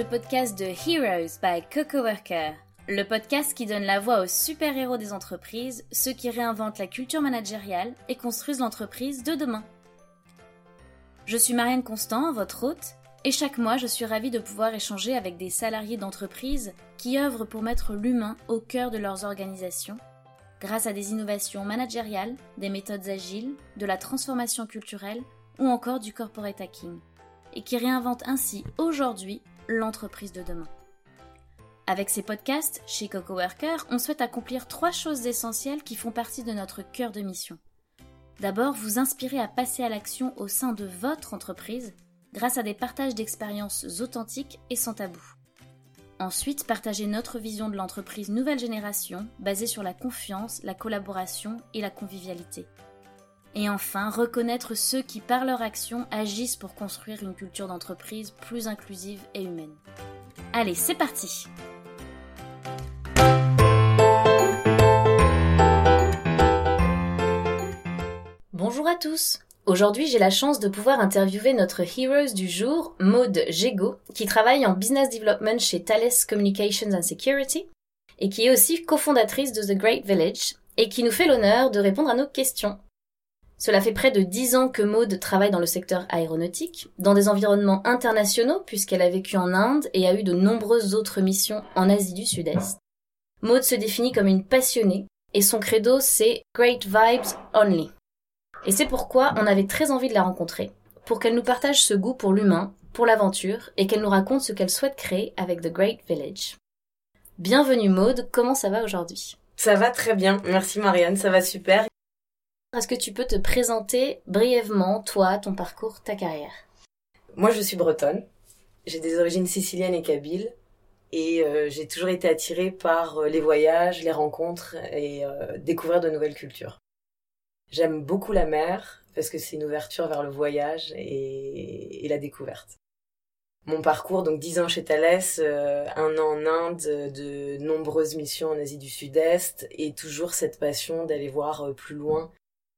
le podcast de Heroes by Coco Worker, le podcast qui donne la voix aux super-héros des entreprises, ceux qui réinventent la culture managériale et construisent l'entreprise de demain. Je suis Marianne Constant, votre hôte, et chaque mois je suis ravie de pouvoir échanger avec des salariés d'entreprises qui œuvrent pour mettre l'humain au cœur de leurs organisations, grâce à des innovations managériales, des méthodes agiles, de la transformation culturelle ou encore du corporate hacking et qui réinvente ainsi aujourd'hui l'entreprise de demain. Avec ces podcasts, chez Coco Worker, on souhaite accomplir trois choses essentielles qui font partie de notre cœur de mission. D'abord, vous inspirer à passer à l'action au sein de votre entreprise grâce à des partages d'expériences authentiques et sans tabou. Ensuite, partager notre vision de l'entreprise nouvelle génération basée sur la confiance, la collaboration et la convivialité. Et enfin, reconnaître ceux qui, par leur action, agissent pour construire une culture d'entreprise plus inclusive et humaine. Allez, c'est parti Bonjour à tous Aujourd'hui, j'ai la chance de pouvoir interviewer notre heroes du jour, Maude Jego, qui travaille en business development chez Thales Communications and Security et qui est aussi cofondatrice de The Great Village et qui nous fait l'honneur de répondre à nos questions. Cela fait près de dix ans que Maude travaille dans le secteur aéronautique, dans des environnements internationaux puisqu'elle a vécu en Inde et a eu de nombreuses autres missions en Asie du Sud-Est. Maude se définit comme une passionnée et son credo c'est Great Vibes Only. Et c'est pourquoi on avait très envie de la rencontrer, pour qu'elle nous partage ce goût pour l'humain, pour l'aventure et qu'elle nous raconte ce qu'elle souhaite créer avec The Great Village. Bienvenue Maude, comment ça va aujourd'hui? Ça va très bien, merci Marianne, ça va super. Est-ce que tu peux te présenter brièvement, toi, ton parcours, ta carrière? Moi, je suis bretonne. J'ai des origines siciliennes et kabyles. Et euh, j'ai toujours été attirée par euh, les voyages, les rencontres et euh, découvrir de nouvelles cultures. J'aime beaucoup la mer parce que c'est une ouverture vers le voyage et, et, la découverte. Mon parcours, donc 10 ans chez Thales, un an en Inde, de nombreuses missions en Asie du Sud-Est et toujours cette passion d'aller voir plus loin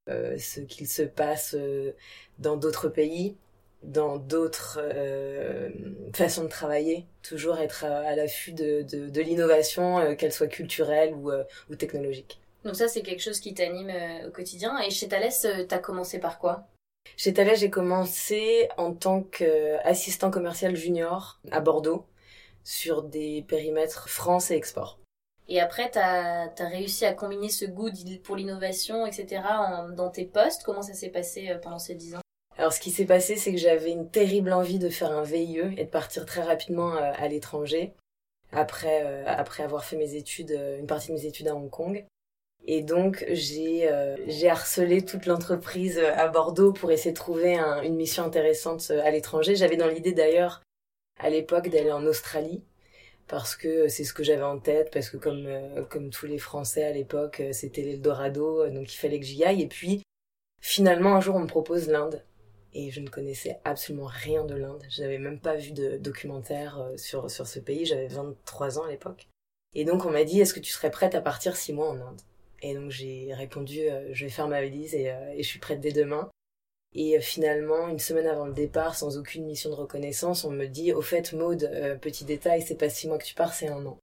ce qu'il se passe euh, dans d'autres pays, dans d'autres euh, façons de travailler, toujours être à, l'affût de, de, l'innovation, qu'elle soit culturelle ou, ou, technologique. Donc ça, c'est quelque chose qui t'anime au quotidien. Et chez Thales, t'as commencé par quoi? Chez Thales, j'ai commencé en tant qu'assistant commercial junior à Bordeaux sur des périmètres France et export. Et après, tu as, réussi à combiner ce goût pour l'innovation, etc., dans tes postes. Comment ça s'est passé euh, pendant ces dix ans? Alors, ce qui s'est passé, c'est que j'avais une terrible envie de faire un VIE et de partir très rapidement euh, à l'étranger, après, euh, après avoir fait mes études, une partie de mes études à Hong Kong. Et donc, j'ai j'ai harcelé toute l'entreprise à Bordeaux pour essayer de trouver une mission intéressante à l'étranger. J'avais dans l'idée d'ailleurs, à l'époque, d'aller en Australie parce que c'est ce que j'avais en tête, parce que comme, euh, comme tous les Français à l'époque, euh, c'était l'Eldorado, euh, donc il fallait que j'y aille. Et puis, finalement, un jour, on me propose l'Inde. Et je ne connaissais absolument rien de l'Inde. Je n'avais même pas vu de documentaire sur, sur ce pays. J'avais 23 ans à l'époque. Et donc, on m'a dit, est-ce que tu serais prête à partir six mois en Inde? Et donc, j'ai répondu, je vais faire ma valise et, et je suis prête dès demain. Et euh, finalement, une semaine avant le départ, sans aucune mission de reconnaissance, on me dit, au fait, Maude, euh, petit détail, c'est pas six mois que tu pars, c'est un an.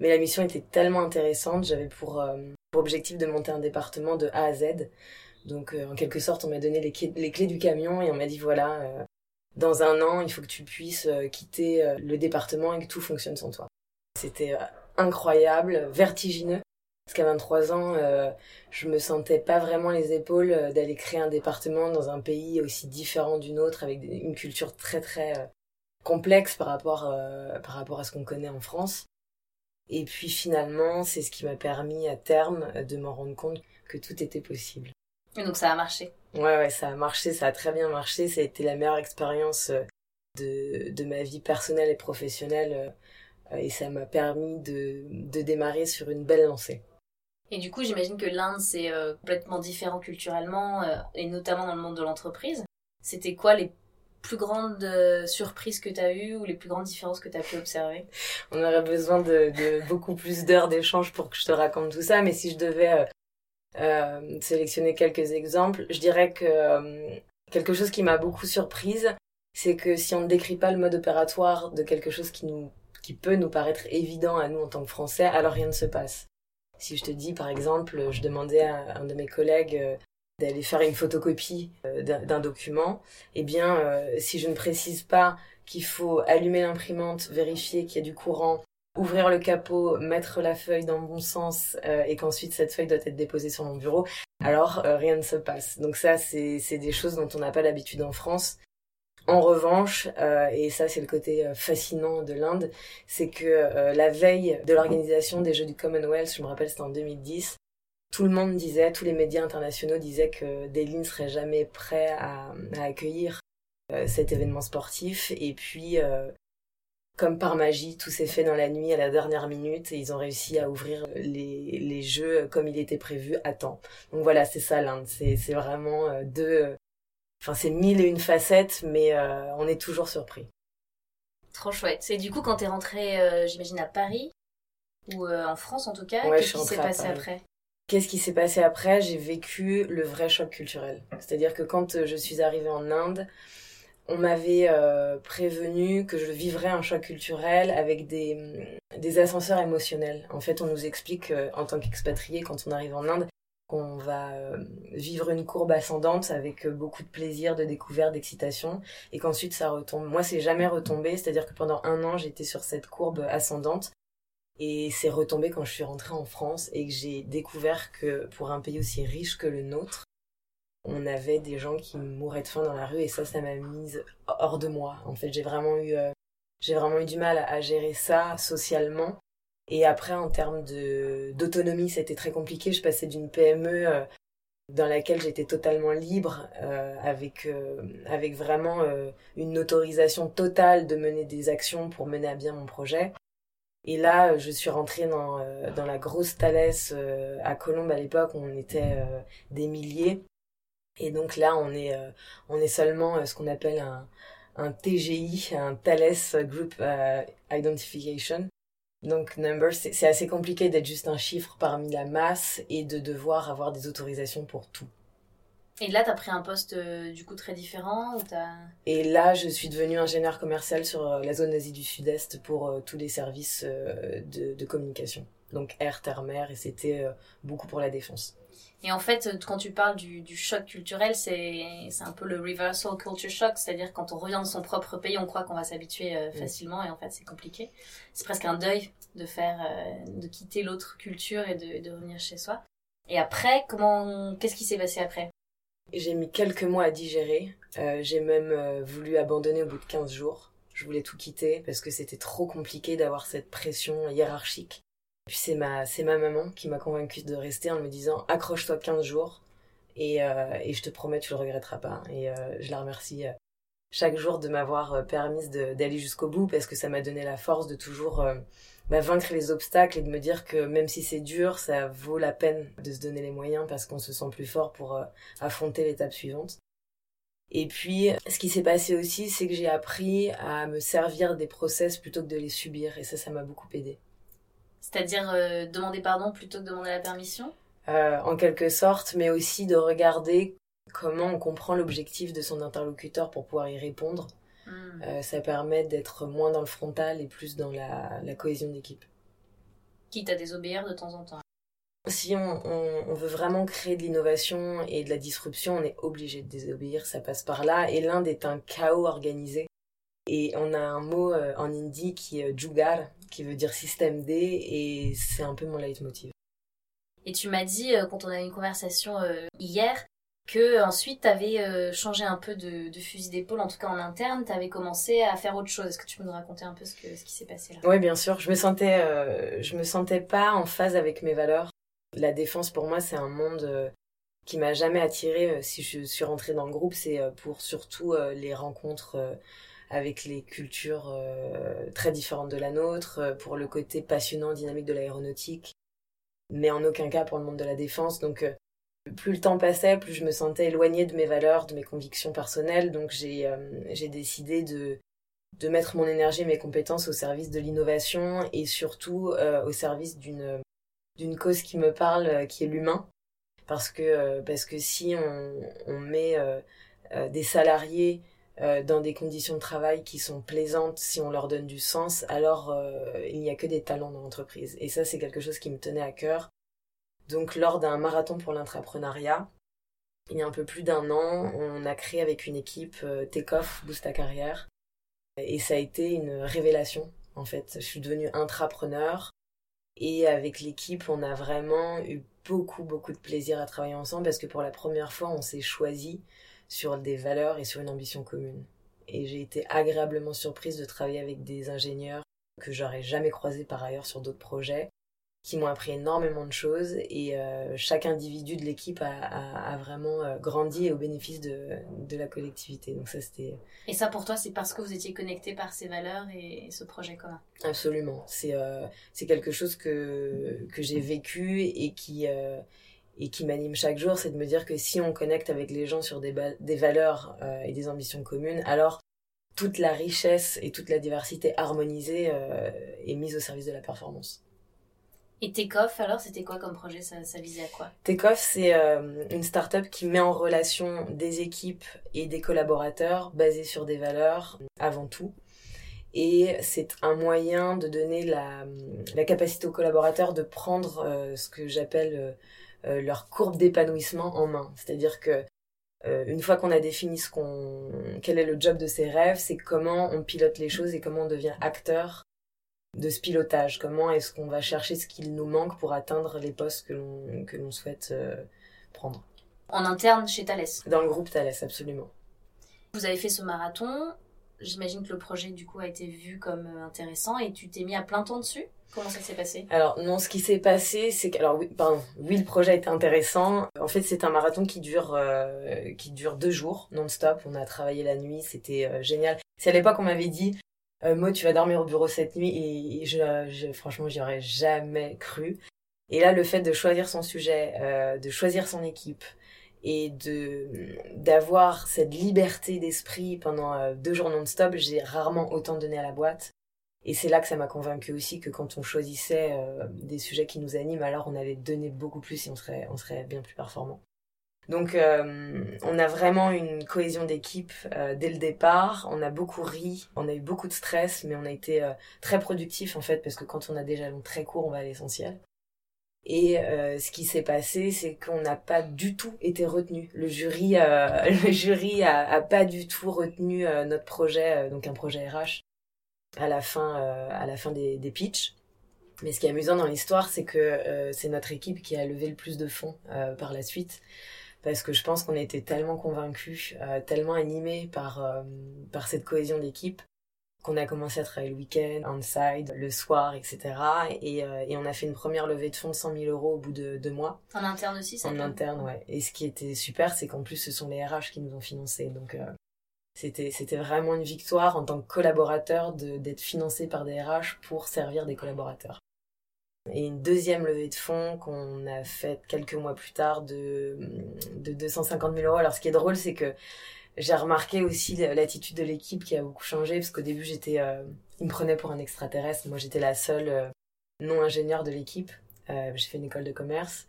Mais la mission était tellement intéressante, j'avais pour, euh, pour objectif de monter un département de A à Z. Donc, en quelque sorte, on m'a donné les, les, clés du camion et on m'a dit, voilà, dans un an, il faut que tu puisses quitter le département et que tout fonctionne sans toi. C'était incroyable, vertigineux. Parce qu'à 23 ans, euh, je me sentais pas vraiment les épaules euh, d'aller créer un département dans un pays aussi différent d'une autre, avec une culture très très euh, complexe par rapport, par rapport à ce qu'on connaît en France. Et puis finalement, c'est ce qui m'a permis à terme de m'en rendre compte que tout était possible. Et donc ça a marché Ouais, ouais, ça a marché, ça a très bien marché. Ça a été la meilleure expérience de, de ma vie personnelle et professionnelle. Et ça m'a permis de, de démarrer sur une belle lancée. Et du coup, j'imagine que l'Inde, c'est euh, complètement différent culturellement, euh, et notamment dans le monde de l'entreprise. C'était quoi les plus grandes euh, surprises que tu as eues ou les plus grandes différences que tu as pu observer? On aurait besoin de, de beaucoup plus d'heures d'échange pour que je te raconte tout ça, mais si je devais sélectionner quelques exemples, je dirais que quelque chose qui m'a beaucoup surprise, c'est que si on ne décrit pas le mode opératoire de quelque chose qui nous qui peut nous paraître évident à nous en tant que Français, alors rien ne se passe. Si je te dis, par exemple, je demandais à un de mes collègues euh, d'aller faire une photocopie euh, d'un document, eh bien, euh, si je ne précise pas qu'il faut allumer l'imprimante, vérifier qu'il y a du courant, ouvrir le capot, mettre la feuille dans le bon sens et qu'ensuite cette feuille doit être déposée sur mon bureau, alors rien ne se passe. Donc ça, c'est des choses dont on n'a pas l'habitude en France. En revanche, euh, et ça c'est le côté euh, fascinant de l'Inde, c'est que euh, la veille de l'organisation des Jeux du Commonwealth, je me rappelle c'était en 2010, tout le monde disait, tous les médias internationaux disaient que Delhi ne serait jamais prêt à, accueillir cet événement sportif. Et puis, comme par magie, tout s'est fait dans la nuit à la dernière minute et ils ont réussi à ouvrir les, les jeux comme il était prévu à temps. Donc voilà, c'est ça l'Inde. C'est vraiment deux Enfin, c'est mille et une facettes, mais euh, on est toujours surpris. Trop chouette. C'est du coup quand t'es rentrée, euh, j'imagine, à Paris, ou euh, en France en tout cas, qu'est-ce qui s'est passé après? Qu'est-ce qui s'est passé après? J'ai vécu le vrai choc culturel. C'est-à-dire que quand je suis arrivée en Inde, on m'avait prévenu que je vivrais un choc culturel avec des, des ascenseurs émotionnels. En fait, on nous explique en tant qu'expatrié, quand on arrive en Inde, qu'on va euh, vivre une courbe ascendante avec euh, beaucoup de plaisir, de découverte, d'excitation, et qu'ensuite ça retombe. Moi, c'est jamais retombé, c'est-à-dire que pendant un an, j'étais sur cette courbe ascendante, et c'est retombé quand je suis rentrée en France et que j'ai découvert que pour un pays aussi riche que le nôtre, on avait des gens qui mouraient de faim dans la rue, et ça, ça m'a mise hors de moi. En fait, j'ai vraiment eu, euh, j'ai vraiment eu du mal à gérer ça socialement et après, en termes d'autonomie, c'était très compliqué. Je passais d'une PME euh, dans laquelle j'étais totalement libre, euh, avec euh, avec vraiment une autorisation totale de mener des actions pour mener à bien mon projet. Et là, je suis rentrée dans dans la grosse Thalès à Colombes à l'époque, on était des milliers. Et donc là, on est on est seulement ce qu'on appelle un un TGI, un Thales Group Identification. Donc number, c'est assez compliqué d'être juste un chiffre parmi la masse et de devoir avoir des autorisations pour tout. Et là, tu as pris un poste euh, du coup très différent ou Et là, je suis devenue ingénieur commercial sur euh, la zone Asie du Sud-Est pour euh, tous les services de, de, communication. Donc air, terre, mer, et c'était beaucoup pour la défense. Et en fait, quand tu parles du, du choc culturel, c'est un peu le reversal culture shock, c'est-à-dire quand on revient de son propre pays, on croit qu'on va s'habituer euh, mm. facilement, et en fait, c'est compliqué. C'est presque un deuil de faire, euh, de quitter l'autre culture et de, de, revenir chez soi. Et après, comment, qu'est-ce qui s'est passé après? J'ai mis quelques mois à digérer. Euh, j'ai même voulu abandonner au bout de 15 jours. Je voulais tout quitter parce que c'était trop compliqué d'avoir cette pression hiérarchique puis c'est ma, c'est ma maman qui m'a convaincue de rester en me disant accroche-toi 15 jours et, euh, et je te promets tu le regretteras pas. Et euh, je la remercie euh, chaque jour de m'avoir permise d'aller jusqu'au bout parce que ça m'a donné la force de toujours bah, vaincre les obstacles et de me dire que même si c'est dur, ça vaut la peine de se donner les moyens parce qu'on se sent plus fort pour affronter l'étape suivante. Et puis, ce qui s'est passé aussi, c'est que j'ai appris à me servir des process plutôt que de les subir et ça, ça m'a beaucoup aidé. C'est-à-dire euh, demander pardon plutôt que demander la permission? Euh, En quelque sorte, mais aussi de regarder comment on comprend l'objectif de son interlocuteur pour pouvoir y répondre. Hmm. Euh, ça permet d'être moins dans le frontal et plus dans la, cohésion d'équipe. Quitte à désobéir de temps en temps. Si on, on veut vraiment créer de l'innovation et de la disruption, on est obligé de désobéir, ça passe par là. Et l'Inde est un chaos organisé. Et on a un mot en hindi qui est jugar, qui veut dire système D, et c'est un peu mon leitmotiv. Et tu m'as dit, euh, quand on a eu une conversation euh, hier, que ensuite tu avais euh, changé un peu de, fusil d'épaule, en tout cas en interne, tu avais commencé à faire autre chose. Est-ce que tu peux nous raconter un peu ce, que, ce qui s'est passé là? Oui, bien sûr. Je me sentais, je me sentais pas en phase avec mes valeurs. La défense, pour moi, c'est un monde qui m'a jamais attiré. Si je suis rentrée dans le groupe, c'est pour surtout les rencontres avec les cultures euh, très différentes de la nôtre, euh, pour le côté passionnant, dynamique de l'aéronautique, mais en aucun cas pour le monde de la défense. Donc euh, plus le temps passait, plus je me sentais éloignée de mes valeurs, de mes convictions personnelles. Donc j'ai décidé de de mettre mon énergie et mes compétences au service de l'innovation et surtout au service d'une cause qui me parle, qui est l'humain. Parce que parce que si on met des salariés dans des conditions de travail qui sont plaisantes, si on leur donne du sens, alors il n'y a que des talents dans l'entreprise. Et ça, c'est quelque chose qui me tenait à cœur. Donc lors d'un marathon pour l'intrapreneuriat, il y a un peu plus d'un an, on a créé avec une équipe euh, Takeoff Boost ta carrière. Et ça a été une révélation, en fait. Je suis devenue intrapreneur. Et avec l'équipe, on a vraiment eu beaucoup, beaucoup de plaisir à travailler ensemble parce que pour la première fois, on s'est choisi sur des valeurs et sur une ambition commune. Et j'ai été agréablement surprise de travailler avec des ingénieurs que j'aurais jamais croisés par ailleurs sur d'autres projets qui m'ont appris énormément de choses et euh, chaque individu de l'équipe a, vraiment euh, grandi au bénéfice de, de, la collectivité. Donc ça c'était. Et ça pour toi c'est parce que vous étiez connecté par ces valeurs et, ce projet commun? Absolument, c'est euh, c'est quelque chose que que j'ai vécu et qui et qui m'anime chaque jour, c'est de me dire que si on connecte avec les gens sur des, des valeurs et des ambitions communes, alors toute la richesse et toute la diversité harmonisée est mise au service de la performance. Et Takeoff, alors, c'était quoi comme projet? Ça, visait à quoi? Takeoff, c'est euh, une start-up qui met en relation des équipes et des collaborateurs basés sur des valeurs avant tout. Et c'est un moyen de donner la, la, capacité aux collaborateurs de prendre euh, ce que j'appelle euh, leur courbe d'épanouissement en main. C'est-à-dire que une fois qu'on a défini ce qu'on, quel est le job de ses rêves, c'est comment on pilote les choses et comment on devient acteur de ce pilotage Comment est-ce qu'on va chercher ce qu'il nous manque pour atteindre les postes que l'on, que l'on souhaite euh, prendre En interne chez Thales Dans le groupe Thales, absolument. Vous avez fait ce marathon. J'imagine que le projet, du coup, a été vu comme euh, intéressant et tu t'es mis à plein temps dessus? Comment ça s'est passé? Alors non, ce qui s'est passé, c'est que alors oui, pardon, oui, le projet était intéressant. En fait, c'est un marathon qui dure euh, qui dure deux jours non-stop. On a travaillé la nuit, c'était génial. C'est à l'époque on m'avait dit euh, Mo, tu vas dormir au bureau cette nuit et, je, franchement, j'y aurais jamais cru. Et là, le fait de choisir son sujet, euh, de choisir son équipe et de d'avoir cette liberté d'esprit pendant euh, deux jours non-stop, j'ai rarement autant donné à la boîte. Et c'est là que ça m'a convaincu aussi que quand on choisissait euh, des sujets qui nous animent, alors on allait donner beaucoup plus et on serait, on serait bien plus performant. Donc euh, on a vraiment une cohésion d'équipe euh, dès le départ. On a beaucoup ri, on a eu beaucoup de stress, mais on a été très productif en fait parce que quand on a des jalons très courts, on va à l'essentiel. Et ce qui s'est passé, c'est qu'on n'a pas du tout été retenu. Le jury, le jury a, pas du tout retenu notre projet, donc un projet RH, à la fin, à la fin des, des pitchs. Mais ce qui est amusant dans l'histoire, c'est que c'est notre équipe qui a levé le plus de fonds par la suite parce que je pense qu'on était tellement convaincus, euh, tellement animés par, euh, par cette cohésion d'équipe qu'on a commencé à travailler le week-end, on-side, le soir, etc. Et, euh, et, on a fait une première levée de fonds de 100 000 euros au bout de deux mois. En interne aussi, ça En interne, ouais. Et ce qui était super, c'est qu'en plus, ce sont les RH qui nous ont financés. Donc, c'était, c'était vraiment une victoire en tant que collaborateur d'être financé par des RH pour servir des collaborateurs et une deuxième levée de fonds qu'on a faite quelques mois plus tard de, de 250 000 euros. Alors ce qui est drôle, c'est que j'ai remarqué aussi l'attitude de l'équipe qui a beaucoup changé, parce qu'au début, j'étais, euh, ils me prenaient pour un extraterrestre. Moi, j'étais la seule euh, non ingénieure de l'équipe. Euh, j'ai fait une école de commerce.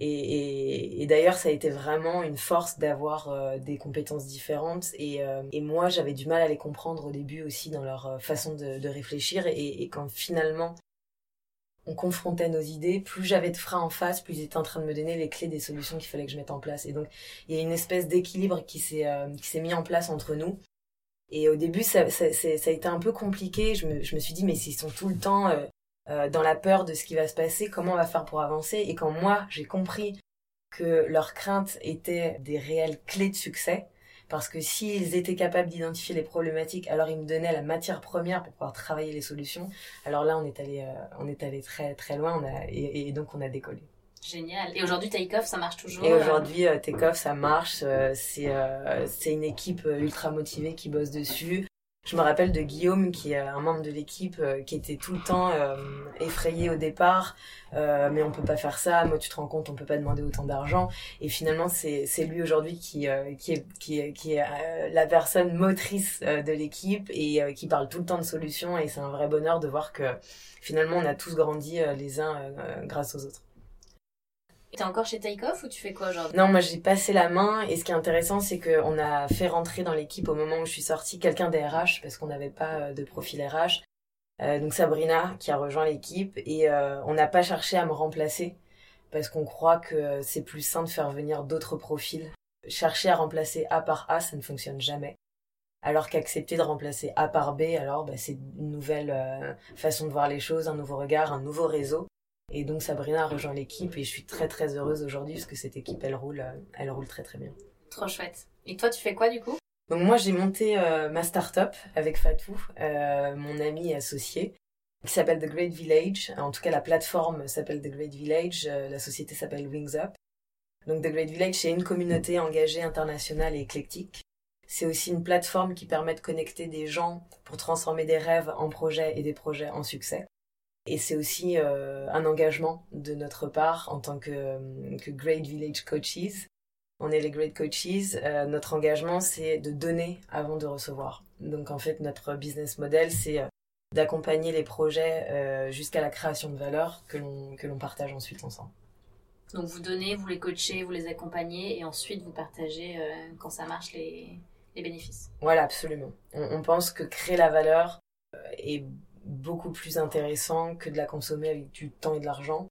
Et, et, d'ailleurs, ça a été vraiment une force d'avoir euh, des compétences différentes. Et, et moi, j'avais du mal à les comprendre au début aussi dans leur façon de, de réfléchir. Et, et, quand finalement on confrontait nos idées, plus j'avais de freins en face, plus ils étaient en train de me donner les clés des solutions qu'il fallait que je mette en place. Et donc, il y a une espèce d'équilibre qui s'est euh, mis en place entre nous. Et au début, ça, ça, ça, a été un peu compliqué. Je me, je me suis dit, mais s'ils sont tout le temps euh, euh, dans la peur de ce qui va se passer, comment on va faire pour avancer Et quand moi, j'ai compris que leurs craintes étaient des réelles clés de succès, parce que s'ils étaient capables d'identifier les problématiques, alors ils me donnaient la matière première pour pouvoir travailler les solutions. Alors là, on est allé, euh, on est allé très très loin, on a, et, donc on a décollé. Génial. Et aujourd'hui, Takeoff, ça marche toujours Et aujourd'hui, euh, Takeoff, ça marche. Euh, c'est c'est une équipe ultra motivée qui bosse dessus. Je me rappelle de Guillaume, qui est un membre de l'équipe, euh, qui était tout le temps euh, effrayé au départ. Euh, mais on peut pas faire ça. Moi, tu te rends compte, on peut pas demander autant d'argent. Et finalement, c'est c'est lui aujourd'hui qui qui est qui est qui est la personne motrice de l'équipe et qui parle tout le temps de solutions. Et c'est un vrai bonheur de voir que finalement, on a tous grandi les uns grâce aux autres. T'es encore chez Takeoff ou tu fais quoi aujourd'hui? Non, moi j'ai passé la main et ce qui est intéressant c'est qu'on a fait rentrer dans l'équipe au moment où je suis sortie quelqu'un des RH parce qu'on n'avait pas euh, de profil RH. Euh, donc Sabrina qui a rejoint l'équipe et euh, on n'a pas cherché à me remplacer parce qu'on croit que c'est plus sain de faire venir d'autres profils. Chercher à remplacer A par A, ça ne fonctionne jamais. Alors qu'accepter de remplacer A par B, alors bah, c'est une nouvelle façon de voir les choses, un nouveau regard, un nouveau réseau. Et donc Sabrina a rejoint l'équipe et je suis très très heureuse aujourd'hui parce que cette équipe elle roule, euh, elle roule très très bien. Trop chouette. Et toi tu fais quoi du coup? Donc moi j'ai monté euh, ma start-up avec Fatou, euh, mon ami et associé, qui s'appelle The Great Village. En tout cas la plateforme s'appelle The Great Village, la société s'appelle Wings Up. Donc The Great Village c'est une communauté engagée internationale et éclectique. C'est aussi une plateforme qui permet de connecter des gens pour transformer des rêves en projets et des projets en succès. Et c'est aussi euh, un engagement de notre part en tant que, euh, que Great Village Coaches. On est les Great Coaches. Euh, notre engagement, c'est de donner avant de recevoir. Donc en fait, notre business model, c'est d'accompagner les projets jusqu'à la création de valeur que l'on, que l'on partage ensuite ensemble. Donc vous donnez, vous les coachez, vous les accompagnez et ensuite vous partagez quand ça marche les, les bénéfices. Voilà, absolument. On, on, pense que créer la valeur est beaucoup plus intéressant que de la consommer avec du temps et de l'argent.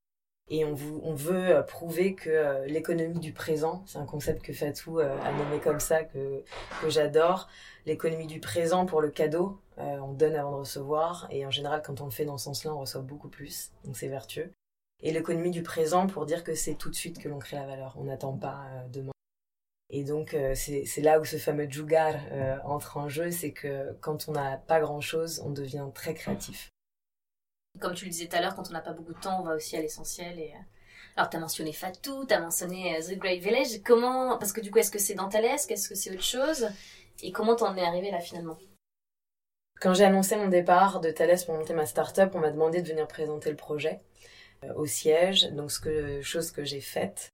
Et on, veut euh, prouver que euh, l'économie du présent, c'est un concept que Fatou euh, a nommé comme ça, que, que j'adore. L'économie du présent pour le cadeau, on donne avant de recevoir. Et en général, quand on le fait dans ce sens-là, on reçoit beaucoup plus. Donc c'est vertueux. Et l'économie du présent pour dire que c'est tout de suite que l'on crée la valeur. On n'attend pas demain. Et donc c'est là où ce fameux jugar entre en jeu, c'est que quand on n'a pas grand-chose, on devient très créatif. Comme tu le disais tout à l'heure, quand on n'a pas beaucoup de temps, on va aussi à l'essentiel. Et... Alors, tu as mentionné Fatou, tu as mentionné The Great Village. Comment, parce que du coup, est-ce que c'est dans Thales Est-ce que c'est autre chose? Et comment t'en es arrivé là finalement? Quand j'ai annoncé mon départ de Thales pour monter ma start-up, on m'a demandé de venir présenter le projet au siège, donc ce que, chose que j'ai faite.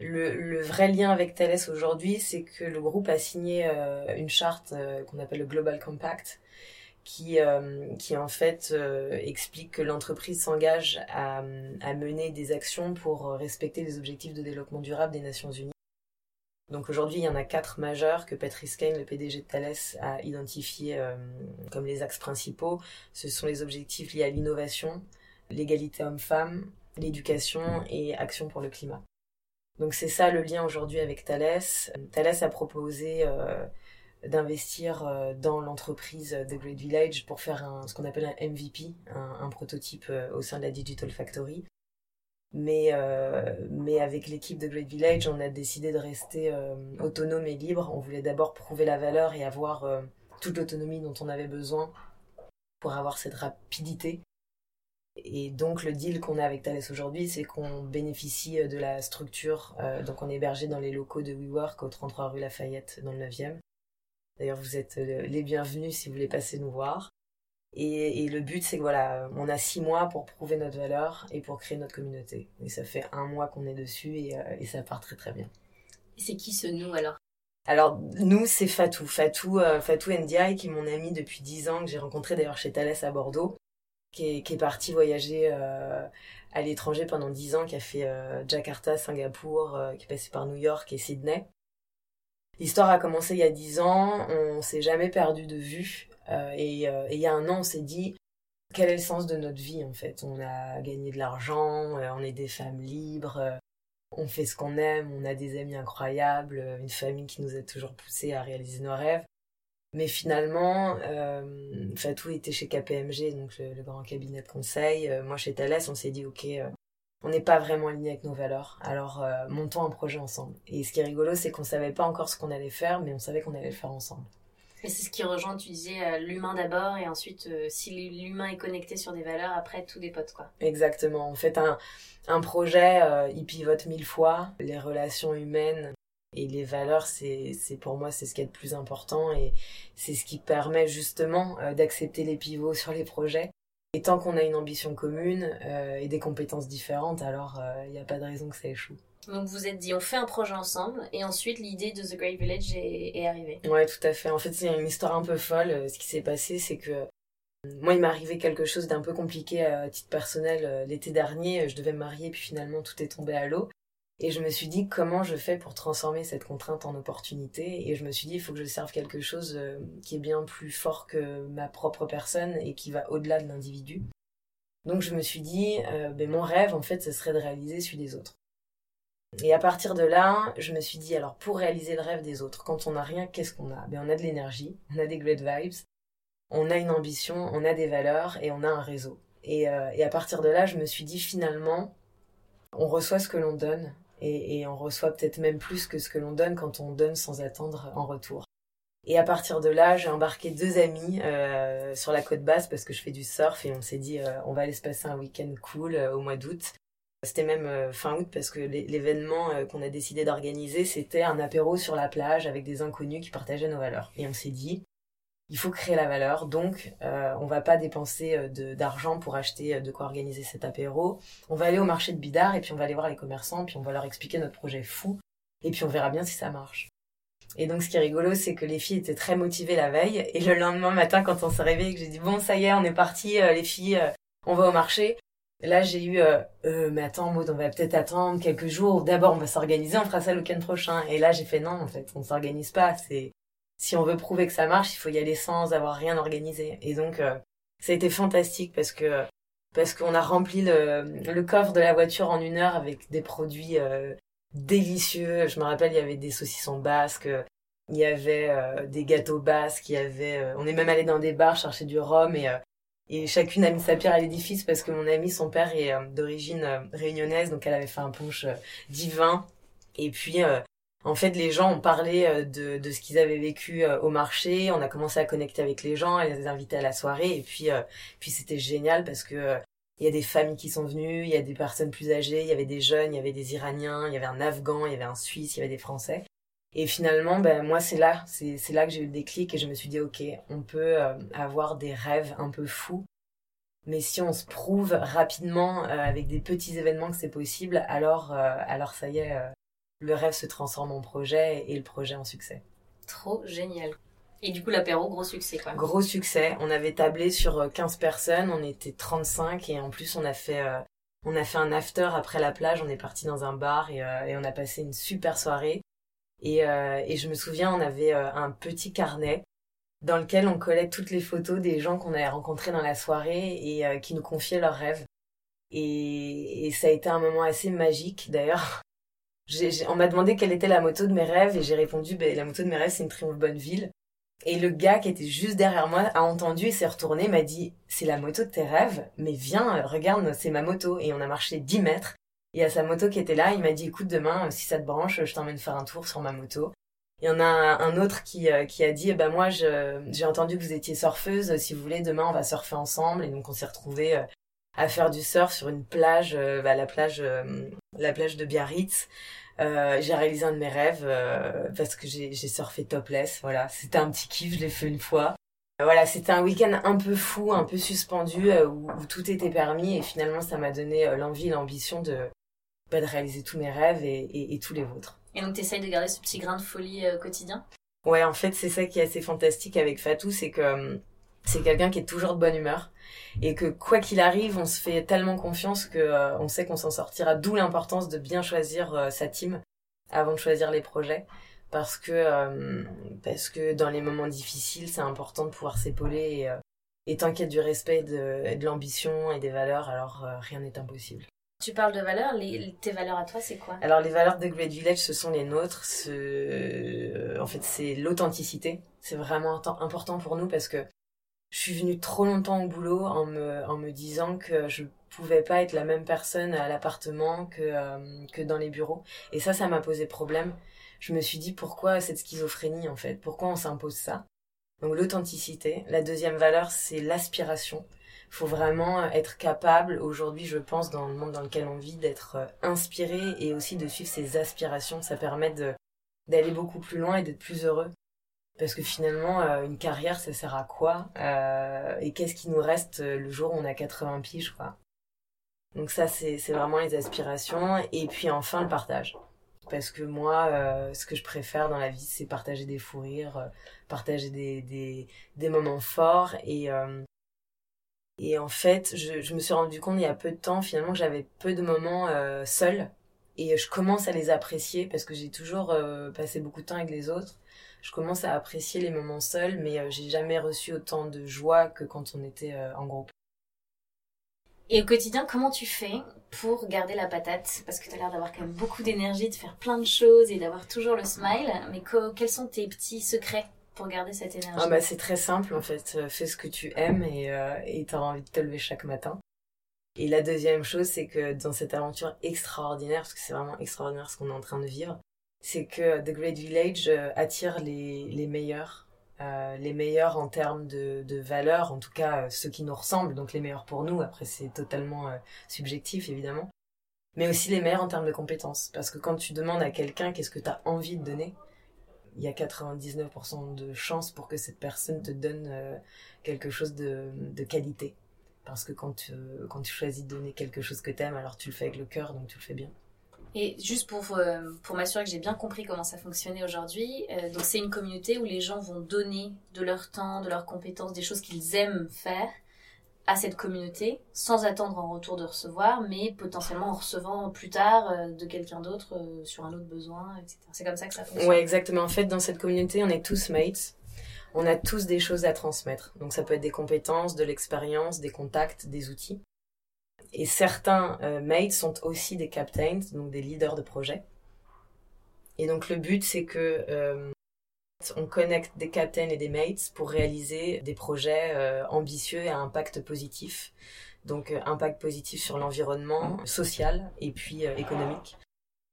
Le, vrai lien avec Thales aujourd'hui, c'est que le groupe a signé euh, une charte euh, qu'on appelle le Global Compact, qui, euh, qui en fait explique que l'entreprise s'engage à, à, mener des actions pour respecter les objectifs de développement durable des Nations Unies. Donc aujourd'hui, il y en a quatre majeurs que Patrice Kane, le PDG de Thales, a identifiés comme les axes principaux. Ce sont les objectifs liés à l'innovation, l'égalité homme-femme, l'éducation et action pour le climat. Donc c'est ça le lien aujourd'hui avec Thales. Thales a proposé euh, d'investir euh, dans l'entreprise The Great Village pour faire ce qu'on appelle un MVP, un, prototype euh, au sein de la Digital Factory. Mais, mais avec l'équipe de Great Village, on a décidé de rester autonome et libre. On voulait d'abord prouver la valeur et avoir toute l'autonomie dont on avait besoin pour avoir cette rapidité et donc le deal qu'on a avec Thales aujourd'hui, c'est qu'on bénéficie euh, de la structure, euh, donc on est hébergé dans les locaux de WeWork au 33 rue Lafayette dans le 9e. D'ailleurs, vous êtes euh, les bienvenus si vous voulez passer nous voir. Et, le but, c'est que voilà, on a six mois pour prouver notre valeur et pour créer notre communauté. Et ça fait un mois qu'on est dessus et, ça part très très bien. Et c'est qui ce nous alors? Alors nous c'est Fatou, Fatou, Fatou Ndiaye qui est mon ami depuis dix ans que j'ai rencontré d'ailleurs chez Thales à Bordeaux qui est, qui parti voyager euh, à l'étranger pendant dix ans, qui a fait euh, Jakarta, Singapour, euh, qui est passé par New York et Sydney. L'histoire a commencé il y a dix ans, on s'est jamais perdu de vue. et, il y a un an, on s'est dit, quel est le sens de notre vie en fait? On a gagné de l'argent, on est des femmes libres, on fait ce qu'on aime, on a des amis incroyables, une famille qui nous a toujours poussé à réaliser nos rêves. Mais finalement, euh, Fatou était chez KPMG, donc le, grand cabinet de conseil. Euh, moi, chez Thales, on s'est dit, OK, euh, on n'est pas vraiment aligné avec nos valeurs, alors montons un projet ensemble. Et ce qui est rigolo, c'est qu'on savait pas encore ce qu'on allait faire, mais on savait qu'on allait le faire ensemble. Et c'est ce qui rejoint, tu disais, l'humain d'abord, et ensuite, si l'humain est connecté sur des valeurs, après, tout dépote, quoi. Exactement. En fait, un, un projet, il pivote mille fois. Les relations humaines et les valeurs, c'est, pour moi, c'est ce qui est le plus important et c'est ce qui permet justement euh, d'accepter les pivots sur les projets. Et tant qu'on a une ambition commune euh, et des compétences différentes, alors il euh, n'y a pas de raison que ça échoue. Donc vous êtes dit, on fait un projet ensemble, et ensuite l'idée de The Great Village est, est arrivée. Ouais, tout à fait. En fait, c'est une histoire un peu folle. Ce qui s'est passé, c'est que moi, il m'est arrivé quelque chose d'un peu compliqué à titre personnel l'été dernier. Je devais me marier, puis finalement tout est tombé à l'eau. Et je me suis dit comment je fais pour transformer cette contrainte en opportunité? Et je me suis dit il faut que je serve quelque chose euh, qui est bien plus fort que ma propre personne et qui va au-delà de l'individu. Donc je me suis dit euh, ben, mon rêve en fait ce serait de réaliser celui des autres. Et à partir de là, je me suis dit alors pour réaliser le rêve des autres, quand on n'a rien, qu'est-ce qu'on a? Ben on a de l'énergie, on a des great vibes, on a une ambition, on a des valeurs et on a un réseau. Et, euh, et à partir de là, je me suis dit finalement, on reçoit ce que l'on donne et, on reçoit peut-être même plus que ce que l'on donne quand on donne sans attendre en retour. Et à partir de là, j'ai embarqué deux amis euh, sur la côte basse parce que je fais du surf et on s'est dit euh, on va aller se passer un week-end cool euh, au mois d'août. C'était même fin août parce que l'événement qu'on a décidé d'organiser, c'était un apéro sur la plage avec des inconnus qui partageaient nos valeurs. Et on s'est dit il faut créer la valeur. Donc, euh, on va pas dépenser euh, d'argent pour acheter euh, de quoi organiser cet apéro. On va aller au marché de Bidart et puis on va aller voir les commerçants, puis on va leur expliquer notre projet fou. Et puis on verra bien si ça marche. Et donc, ce qui est rigolo, c'est que les filles étaient très motivées la veille. Et le lendemain matin, quand on s'est réveillé, que j'ai dit, bon, ça y est, on est parti, les filles, on va au marché. Là, j'ai eu, euh, mais attends, Maud, on va peut-être attendre quelques jours. D'abord, on va s'organiser, on fera ça le week-end prochain. Et là, j'ai fait, non, en fait, on s'organise pas. C'est, si on veut prouver que ça marche, il faut y aller sans avoir rien organisé. Et donc, euh, ça a été fantastique parce que parce qu'on a rempli le, le, coffre de la voiture en une heure avec des produits euh, délicieux. Je me rappelle, il y avait des saucissons basques, il y avait euh, des gâteaux basques, il y avait. on est même allé dans des bars chercher du rhum et et chacune a mis sa pierre à l'édifice parce que mon ami, son père est d'origine réunionnaise, donc elle avait fait un punch divin. Et puis en fait, les gens ont parlé euh, de, de ce qu'ils avaient vécu euh, au marché. On a commencé à connecter avec les gens, à les inviter à la soirée. Et puis, euh, puis c'était génial parce que il y a des familles qui sont venues, il y a des personnes plus âgées, il y avait des jeunes, il y avait des Iraniens, il y avait un Afghan, il y avait un Suisse, il y avait des Français. Et finalement, ben moi, c'est là, c'est c'est là que j'ai eu le déclic et je me suis dit, ok, on peut avoir des rêves un peu fous. Mais si on se prouve rapidement avec des petits événements que c'est possible, alors, alors ça y est, le rêve se transforme en projet et le projet en succès. Trop génial. Et du coup, l'apéro, gros succès quoi. Gros succès. On avait tablé sur 15 euh, personnes, on était 35 et en plus on a fait euh, on a fait un after après la plage, on est parti dans un bar et, euh, et on a passé une super soirée. Et, et je me souviens, on avait un petit carnet dans lequel on collait toutes les photos des gens qu'on avait rencontrés dans la soirée et qui nous confiaient leurs rêves. Et, et ça a été un moment assez magique d'ailleurs on m'a demandé quelle était la moto de mes rêves et j'ai répondu ben, la moto de mes rêves c'est une Triumph Bonneville. Et le gars qui était juste derrière moi a entendu et s'est retourné, m'a dit c'est la moto de tes rêves, mais viens, regarde, c'est ma moto. Et on a marché 10 mètres. Et à sa moto qui était là, il m'a dit écoute demain, si ça te branche, je t'emmène faire un tour sur ma moto. Il y en a un autre qui, euh, qui a dit, bah moi j'ai entendu que vous étiez surfeuse, si vous voulez demain on va surfer ensemble. Et donc on s'est retrouvés euh, à faire du surf sur une plage, euh, bah, la plage, la plage de Biarritz. Euh, j'ai réalisé un de mes rêves euh, parce que j'ai surfé topless. Voilà, c'était un petit kiff, je l'ai fait une fois. Euh, voilà, c'était un week-end un peu fou, un peu suspendu, où, tout était permis et finalement ça m'a donné l'envie, l'ambition de, bah, de réaliser tous mes rêves et, et, tous les vôtres. Et donc tu essayes de garder ce petit grain de folie quotidien? Ouais, en fait c'est ça qui est assez fantastique avec Fatou, c'est que c'est quelqu'un qui est toujours de bonne humeur et que quoi qu'il arrive, on se fait tellement confiance que euh, on sait qu'on s'en sortira. D'où l'importance de bien choisir euh, sa team avant de choisir les projets, parce que euh, parce que dans les moments difficiles, c'est important de pouvoir s'épauler et, et t'inquiète du respect, de, de l'ambition et des valeurs. Alors rien n'est impossible. Tu parles de valeurs, les, tes valeurs à toi, c'est quoi? Alors les valeurs de Great Village, ce sont les nôtres. Ce... En fait, c'est l'authenticité. C'est vraiment important pour nous parce que je suis venue trop longtemps au boulot en me, disant que je pouvais pas être la même personne à l'appartement que, euh, que dans les bureaux. Et ça, ça m'a posé problème. Je me suis dit pourquoi cette schizophrénie en fait? Pourquoi on s'impose ça? Donc l'authenticité. La deuxième valeur, c'est l'aspiration. Faut vraiment être capable, aujourd'hui je pense, dans le monde dans lequel on vit, d'être euh, inspiré et aussi de suivre ses aspirations. Ça permet d'aller beaucoup plus loin et d'être plus heureux. Parce que finalement, euh, une carrière, ça sert à quoi euh, Et qu'est-ce qui nous reste euh, le jour où on a 80 piges, quoi Donc ça, c'est vraiment les aspirations. Et puis enfin, le partage. Parce que moi, ce que je préfère dans la vie, c'est partager des fous rires, partager des, des, des, moments forts. Et, et en fait, je, je, me suis rendu compte il y a peu de temps, finalement, que j'avais peu de moments seuls et je commence à les apprécier parce que j'ai toujours passé beaucoup de temps avec les autres. Je commence à apprécier les moments seuls, mais j'ai jamais reçu autant de joie que quand on était en groupe. Et au quotidien, comment tu fais pour garder la patate? Parce que tu as l'air d'avoir quand même beaucoup d'énergie, de faire plein de choses et d'avoir toujours le smile. Mais quels sont tes petits secrets pour garder cette énergie? Ah bah, C'est très simple en fait. Euh, fais ce que tu aimes et euh, tu as envie de te lever chaque matin. Et la deuxième chose, c'est que dans cette aventure extraordinaire, parce que c'est vraiment extraordinaire ce qu'on est en train de vivre, c'est que The Great Village euh, attire les, les meilleurs euh, les meilleurs en termes de, de valeur, en tout cas euh, ceux qui nous ressemblent, donc les meilleurs pour nous, après c'est totalement subjectif évidemment, mais aussi les meilleurs en termes de compétences, parce que quand tu demandes à quelqu'un qu'est-ce que tu as envie de donner, il y a 99% de chances pour que cette personne te donne quelque chose de, de, qualité. Parce que quand tu, quand tu choisis de donner quelque chose que tu aimes, alors tu le fais avec le cœur, donc tu le fais bien. Et juste pour, euh, pour m'assurer que j'ai bien compris comment ça fonctionnait aujourd'hui, euh, donc c'est une communauté où les gens vont donner de leur temps, de leurs compétences, des choses qu'ils aiment faire à cette communauté sans attendre en retour de recevoir, mais potentiellement en recevant plus tard euh, de quelqu'un d'autre sur un autre besoin, etc. C'est comme ça que ça fonctionne. Ouais, exactement. En fait, dans cette communauté, on est tous mates. On a tous des choses à transmettre. Donc ça peut être des compétences, de l'expérience, des contacts, des outils. Et certains euh, mates sont aussi des captains, donc des leaders de projet. Et donc le but, c'est que euh, on connecte des captains et des mates pour réaliser des projets euh, ambitieux et à impact positif. Donc impact positif sur l'environnement social et puis économique.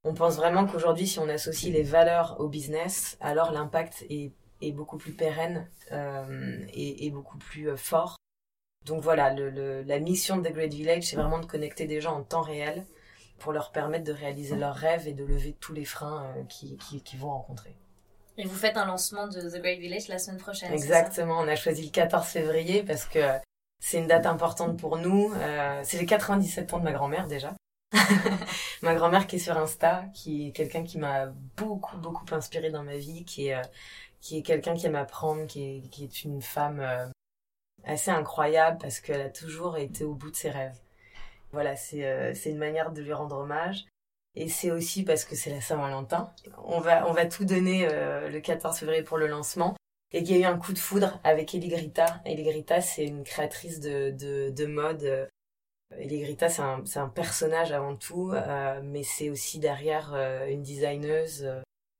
On pense vraiment qu'aujourd'hui, si on associe les valeurs au business, alors l'impact est, est, beaucoup plus pérenne et, et, beaucoup plus fort donc voilà, le, la mission de The Great Village, c'est vraiment de connecter des gens en temps réel pour leur permettre de réaliser leurs rêves et de lever tous les freins euh, qu'ils qui, vont rencontrer. Et vous faites un lancement de The Great Village la semaine prochaine. Exactement, on a choisi le 14 février parce que c'est une date importante pour nous. Euh, c'est les 97 ans de ma grand-mère déjà. ma grand-mère qui est sur Insta, qui est quelqu'un qui m'a beaucoup, beaucoup inspiré dans ma vie, qui est, euh, qui est quelqu'un qui aime apprendre, qui est, qui est une femme assez incroyable parce qu'elle a toujours été au bout de ses rêves. Voilà, c'est euh, une manière de lui rendre hommage. Et c'est aussi parce que c'est la Saint-Valentin. On va, on va tout donner euh, le 14 février pour le lancement. Et qu'il y a eu un coup de foudre avec Eligrita. Eligrita, c'est une créatrice de, de, de mode. Eligrita, c'est un, un personnage avant tout, euh, mais c'est aussi derrière une designeuse,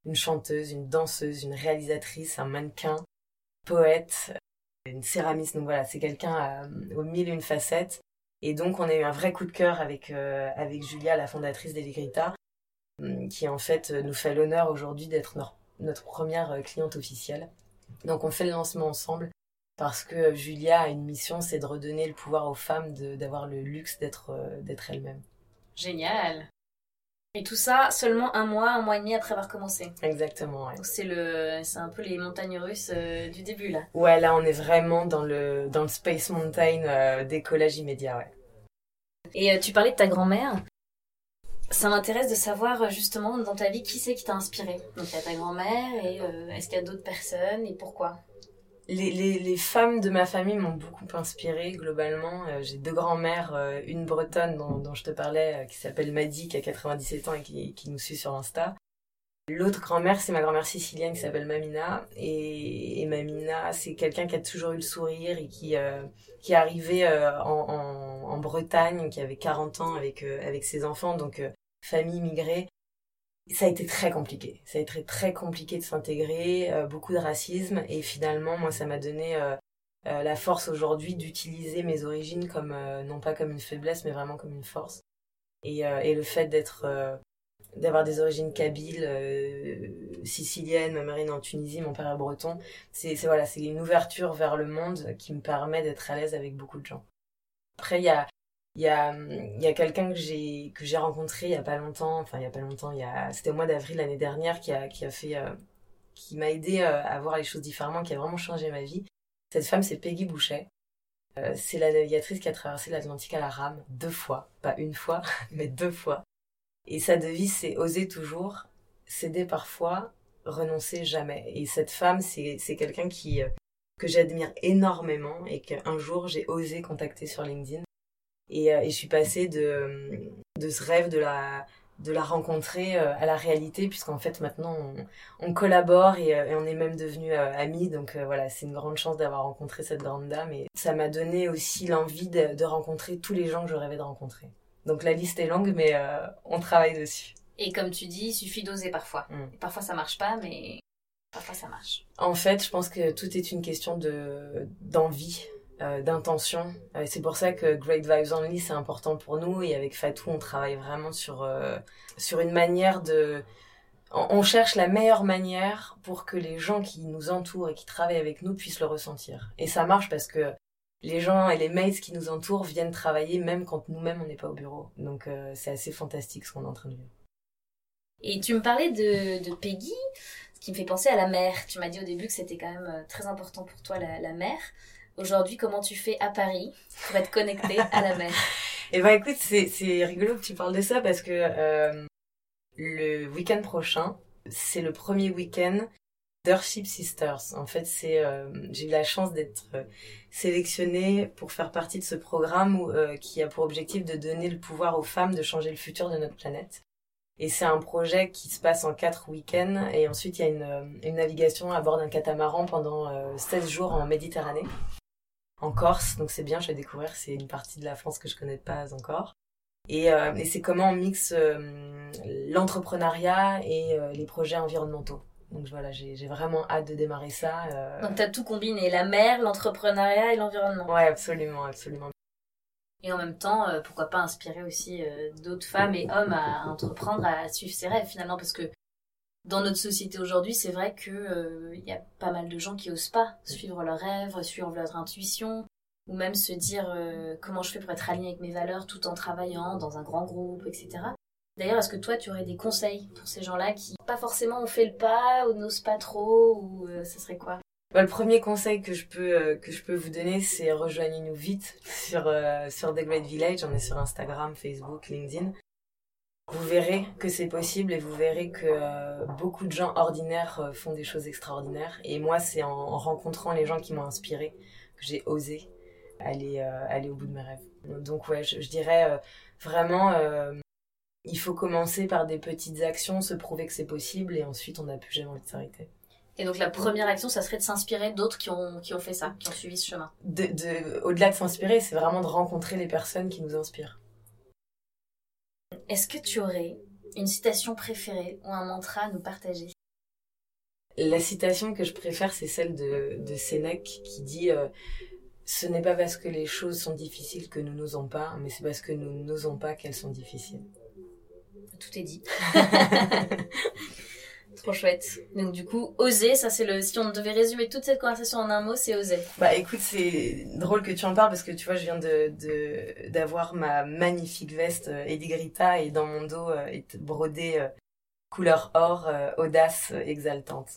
une chanteuse, une danseuse, une réalisatrice, un mannequin, poète, une céramiste. Donc voilà, c'est quelqu'un euh, aux mille et une facettes. Et donc on a eu un vrai coup de cœur avec, euh, avec Julia, la fondatrice d'Eligrita, hum, qui en fait nous fait l'honneur aujourd'hui d'être notre, première euh, cliente officielle. Donc on fait le lancement ensemble parce que Julia a une mission, c'est de redonner le pouvoir aux femmes d'avoir le luxe d'être d'être elles-mêmes. Génial. Et tout ça seulement un mois, un mois et demi après avoir commencé. Exactement, ouais. C'est le, c'est un peu les montagnes russes euh, du début là. Ouais, là on est vraiment dans le, dans le Space Mountain euh, décollage immédiat, ouais. Et euh, tu parlais de ta grand-mère. Ça m'intéresse de savoir justement dans ta vie qui c'est qui t'a inspiré? Donc il y a ta grand-mère et est-ce qu'il y a d'autres personnes et pourquoi? Les, les, les, femmes de ma famille m'ont beaucoup inspirée globalement. Euh, j'ai deux grands-mères, euh, une bretonne dont, dont, je te parlais, euh, qui s'appelle Maddy, qui a 97 ans et qui, qui nous suit sur Insta. L'autre grand-mère, c'est ma grand-mère sicilienne qui s'appelle Mamina. Et, et Mamina, c'est quelqu'un qui a toujours eu le sourire et qui, qui est arrivé en, en, en, Bretagne, qui avait 40 ans avec, avec ses enfants, donc famille immigrée ça a été très compliqué. Ça a été très compliqué de s'intégrer, euh, beaucoup de racisme et finalement moi ça m'a donné euh, euh, la force aujourd'hui d'utiliser mes origines comme non pas comme une faiblesse mais vraiment comme une force. Et, et le fait d'être d'avoir des origines kabyles, siciliennes, ma mère est en Tunisie, mon père est breton, c'est voilà, c'est une ouverture vers le monde qui me permet d'être à l'aise avec beaucoup de gens. Après il y a il y a, y a quelqu'un que j'ai que j'ai rencontré il y a pas longtemps, enfin il y a pas longtemps, il y a c'était au mois d'avril l'année dernière qui a qui a fait euh, qui m'a aidé euh, à voir les choses différemment, qui a vraiment changé ma vie. Cette femme c'est Peggy Boucher. Euh, c'est la navigatrice qui a traversé l'Atlantique à la rame deux fois, pas une fois, mais deux fois. Et sa devise c'est oser toujours, céder parfois, renoncer jamais. Et cette femme c'est quelqu'un qui que j'admire énormément et qu'un jour j'ai osé contacter sur LinkedIn et, euh, et, je suis passée de, de ce rêve de la, de la rencontrer à la réalité, puisqu'en fait maintenant on, collabore et, on est même devenus amis. Donc voilà, c'est une grande chance d'avoir rencontré cette grande dame et ça m'a donné aussi l'envie de, rencontrer tous les gens que je rêvais de rencontrer. Donc la liste est longue, mais on travaille dessus. Et comme tu dis, il suffit d'oser parfois. Mm. Parfois ça marche pas, mais parfois ça marche. En fait, je pense que tout est une question de d'envie. Euh, d'intention. Euh, c'est pour ça que Great Vibes Only c'est important pour nous et avec Fatou on travaille vraiment sur euh, sur une manière de on cherche la meilleure manière pour que les gens qui nous entourent et qui travaillent avec nous puissent le ressentir. Et ça marche parce que les gens et les mates qui nous entourent viennent travailler même quand nous-mêmes on n'est pas au bureau. Donc c'est assez fantastique ce qu'on est en train de vivre. Et tu me parlais de, Peggy, ce qui me fait penser à la mer. Tu m'as dit au début que c'était quand même très important pour toi la, la mer. Aujourd'hui, comment tu fais à Paris pour être connecté à la mer Eh ben écoute, c'est rigolo que tu parles de ça parce que euh, le week-end prochain, c'est le premier week-end d'Earthship Sisters. En fait, euh, j'ai eu la chance d'être euh, sélectionnée pour faire partie de ce programme qui a pour objectif de donner le pouvoir aux femmes de changer le futur de notre planète. Et c'est un projet qui se passe en quatre week-ends. Et ensuite, il y a une, une navigation à bord d'un catamaran pendant 16 jours en Méditerranée en Corse, donc c'est bien, je vais découvrir, c'est une partie de la France que je connais pas encore. Et, euh, et c'est comment on mixe euh, l'entrepreneuriat et euh, les projets environnementaux. Donc voilà, j'ai vraiment hâte de démarrer ça. Donc tu as tout combiné, la mer, l'entrepreneuriat et l'environnement. Ouais, absolument, absolument. Et en même temps, pourquoi pas inspirer aussi d'autres femmes et hommes à entreprendre, à suivre ses rêves finalement, parce que dans notre société aujourd'hui, c'est vrai que il euh, y a pas mal de gens qui osent pas suivre leurs rêves, suivre leur intuition, ou même se dire euh, comment je fais pour être aligné avec mes valeurs tout en travaillant dans un grand groupe, etc. D'ailleurs, est-ce que toi, tu aurais des conseils pour ces gens-là qui pas forcément ont fait le pas ou n'osent pas trop, ou euh, ce serait quoi? Bah, le premier conseil que je peux que je peux vous donner, c'est rejoignez-nous vite sur sur The Village. On est sur Instagram, Facebook, LinkedIn vous verrez que c'est possible et vous verrez que euh, beaucoup de gens ordinaires euh, font des choses extraordinaires. Et moi, c'est en, rencontrant les gens qui m'ont inspiré que j'ai osé aller, euh, aller au bout de mes rêves. Donc ouais, je, dirais vraiment, il faut commencer par des petites actions, se prouver que c'est possible et ensuite on n'a plus jamais envie de s'arrêter. Et donc la première action, ça serait de s'inspirer d'autres qui ont, qui ont fait ça, qui ont suivi ce chemin? De, Au-delà de s'inspirer, c'est vraiment de rencontrer les personnes qui nous inspirent. Est-ce que tu aurais une citation préférée ou un mantra à nous partager? La citation que je préfère, c'est celle de, de Sénèque qui dit euh, Ce n'est pas parce que les choses sont difficiles que nous n'osons pas, mais c'est parce que nous n'osons pas qu'elles sont difficiles. Tout est dit. Trop chouette. Donc du coup, oser, ça c'est le... Si on devait résumer toute cette conversation en un mot, c'est oser. Bah écoute, c'est drôle que tu en parles parce que tu vois, je viens de d'avoir ma magnifique veste euh, Edigrita et dans mon dos euh, est brodée euh, couleur or, audace exaltante.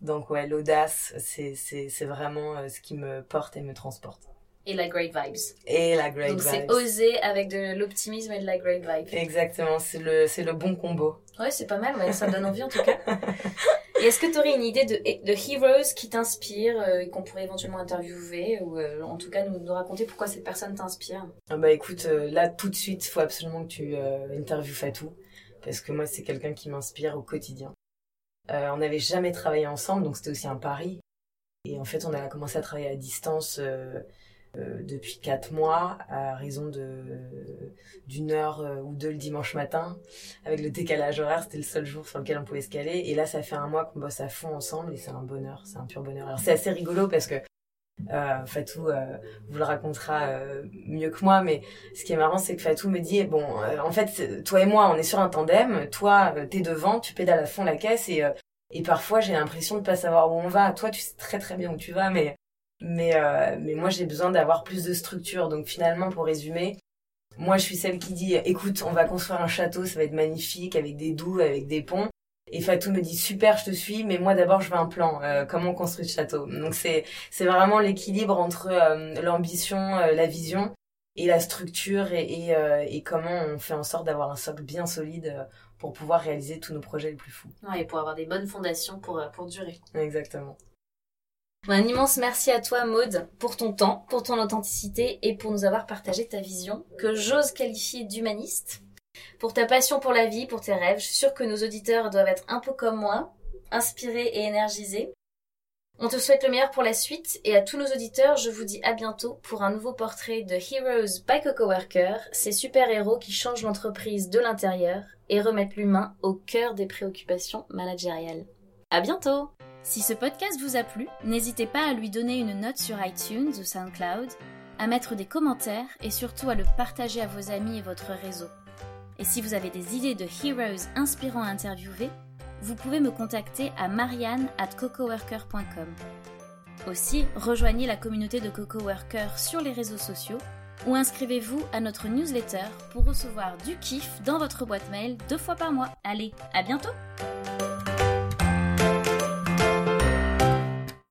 Donc ouais, l'audace, c'est vraiment ce qui me porte et me transporte et la great vibes. Et la great vibes. Donc c'est oser avec de l'optimisme et de la great vibes. Exactement, c'est le, c'est le bon combo. Ouais, c'est pas mal, ouais, ça me donne envie en tout cas. et est-ce que tu aurais une idée de, de heroes qui t'inspire euh, et qu'on pourrait éventuellement interviewer ou euh, en tout cas nous, nous, raconter pourquoi cette personne t'inspire? Ah Bah écoute, euh, là tout de suite, il faut absolument que tu interviewes Fatou parce que moi c'est quelqu'un qui m'inspire au quotidien. on n'avait jamais travaillé ensemble, donc c'était aussi un pari. Et en fait, on a commencé à travailler à distance euh, depuis quatre mois à raison de d'une heure euh, ou deux le dimanche matin. Avec le décalage horaire c'était le seul jour sur lequel on pouvait se caler. Et là ça fait un mois qu'on bosse à fond ensemble et c'est un bonheur c'est un pur bonheur. Alors c'est assez rigolo parce que euh, Fatou vous le racontera mieux que moi mais ce qui est marrant c'est que Fatou me dit bon en fait toi et moi on est sur un tandem. Toi t'es devant tu pédales à fond la caisse et et parfois j'ai l'impression de pas savoir où on va. Toi tu sais très très bien où tu vas mais mais, euh, mais moi, j'ai besoin d'avoir plus de structure. Donc finalement, pour résumer, moi, je suis celle qui dit, écoute, on va construire un château, ça va être magnifique, avec des douves, avec des ponts. Et Fatou me dit, super, je te suis, mais moi d'abord, je veux un plan. Euh, comment on construit le château Donc c'est c'est vraiment l'équilibre entre euh, l'ambition, la vision et la structure et, et, et, comment on fait en sorte d'avoir un socle bien solide pour pouvoir réaliser tous nos projets les plus fous. Ouais, et pour avoir des bonnes fondations pour, pour durer. Exactement. Un immense merci à toi, Maude, pour ton temps, pour ton authenticité et pour nous avoir partagé ta vision, que j'ose qualifier d'humaniste. pour ta passion pour la vie, pour tes rêves. Je suis sûre que nos auditeurs doivent être un peu comme moi, inspirés et énergisés. On te souhaite le meilleur pour la suite et à tous nos auditeurs, je vous dis à bientôt pour un nouveau portrait de Heroes by Coco Worker, ces super-héros qui changent l'entreprise de l'intérieur et remettent l'humain au cœur des préoccupations managériales. À bientôt! Si ce podcast vous a plu, n'hésitez pas à lui donner une note sur iTunes ou SoundCloud, à mettre des commentaires et surtout à le partager à vos amis et votre réseau. Et si vous avez des idées de heroes inspirants à interviewer, vous pouvez me contacter à marianne at cocoworker.com. Aussi, rejoignez la communauté de CocoWorker sur les réseaux sociaux ou inscrivez-vous à notre newsletter pour recevoir du kiff dans votre boîte mail deux fois par mois. Allez, à bientôt